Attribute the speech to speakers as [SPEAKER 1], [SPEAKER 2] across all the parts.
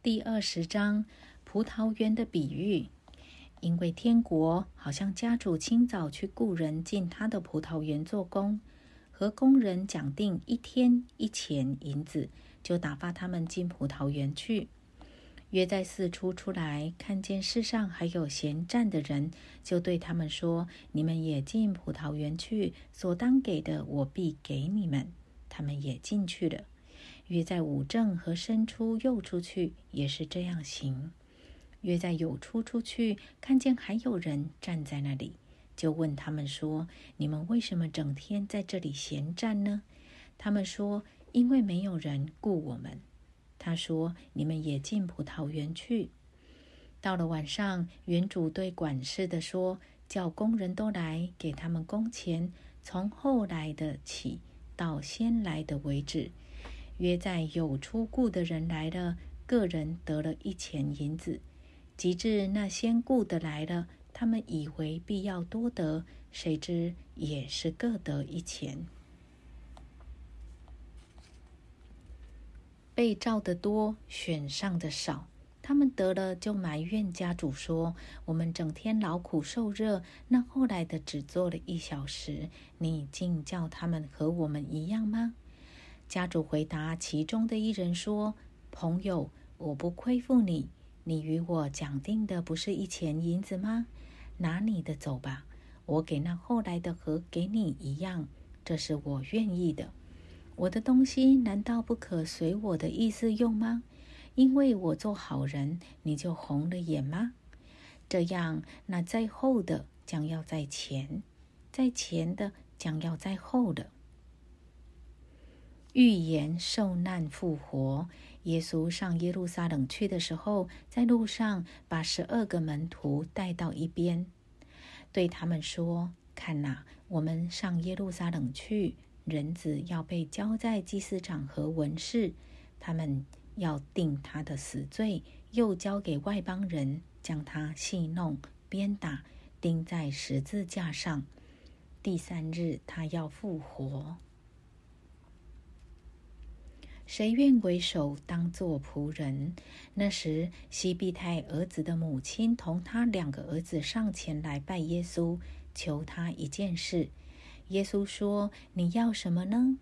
[SPEAKER 1] 第二十章葡萄园的比喻。因为天国好像家主清早去雇人进他的葡萄园做工，和工人讲定一天一钱银子，就打发他们进葡萄园去。约在四出出来，看见世上还有闲站的人，就对他们说：“你们也进葡萄园去，所当给的，我必给你们。”他们也进去了。约在五正和申出又出去，也是这样行。约在有出出去，看见还有人站在那里，就问他们说：“你们为什么整天在这里闲站呢？”他们说：“因为没有人雇我们。”他说：“你们也进葡萄园去。”到了晚上，园主对管事的说：“叫工人都来，给他们工钱，从后来的起到先来的为止。”约在有出雇的人来了，个人得了一钱银子；及至那先雇的来了，他们以为必要多得，谁知也是各得一钱。被召的多，选上的少，他们得了就埋怨家主说：“我们整天劳苦受热，那后来的只做了一小时，你竟叫他们和我们一样吗？”家主回答其中的一人说：“朋友，我不亏负你，你与我讲定的不是一钱银子吗？拿你的走吧，我给那后来的和给你一样，这是我愿意的。我的东西难道不可随我的意思用吗？因为我做好人，你就红了眼吗？这样，那在后的将要在前，在前的将要在后的。”预言受难复活。耶稣上耶路撒冷去的时候，在路上把十二个门徒带到一边，对他们说：“看哪，我们上耶路撒冷去，人子要被交在祭司长和文士，他们要定他的死罪，又交给外邦人，将他戏弄、鞭打，钉在十字架上。第三日，他要复活。”谁愿为首当作仆人？那时，西庇太儿子的母亲同他两个儿子上前来拜耶稣，求他一件事。耶稣说：“你要什么呢？”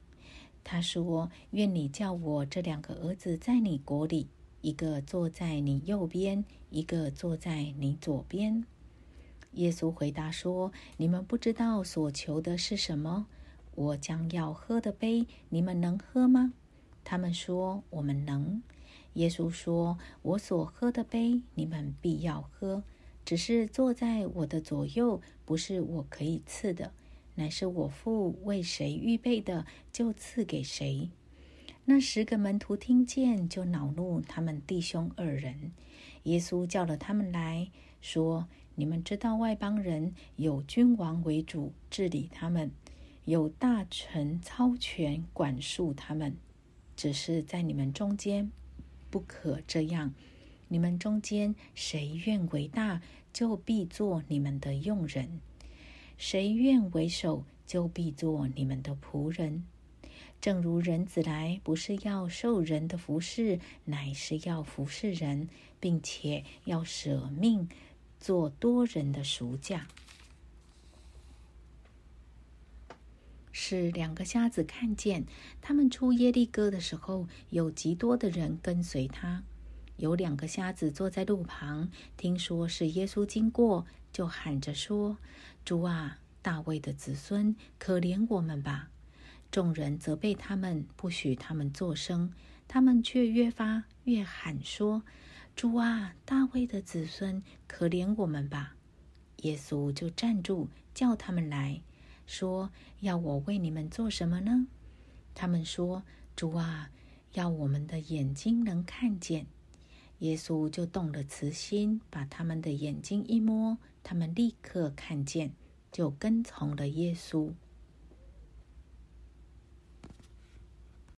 [SPEAKER 1] 他说：“愿你叫我这两个儿子在你国里，一个坐在你右边，一个坐在你左边。”耶稣回答说：“你们不知道所求的是什么。我将要喝的杯，你们能喝吗？”他们说：“我们能。”耶稣说：“我所喝的杯，你们必要喝。只是坐在我的左右，不是我可以赐的，乃是我父为谁预备的，就赐给谁。”那十个门徒听见，就恼怒他们弟兄二人。耶稣叫了他们来说：“你们知道外邦人有君王为主治理他们，有大臣操权管束他们。”只是在你们中间，不可这样。你们中间谁愿为大，就必做你们的用人；谁愿为首，就必做你们的仆人。正如人子来，不是要受人的服侍，乃是要服侍人，并且要舍命做多人的赎价。是两个瞎子看见，他们出耶利哥的时候，有极多的人跟随他。有两个瞎子坐在路旁，听说是耶稣经过，就喊着说：“主啊，大卫的子孙，可怜我们吧！”众人责备他们，不许他们作声。他们却越发越喊说：“主啊，大卫的子孙，可怜我们吧！”耶稣就站住，叫他们来。说：“要我为你们做什么呢？”他们说：“主啊，要我们的眼睛能看见。”耶稣就动了慈心，把他们的眼睛一摸，他们立刻看见，就跟从了耶稣。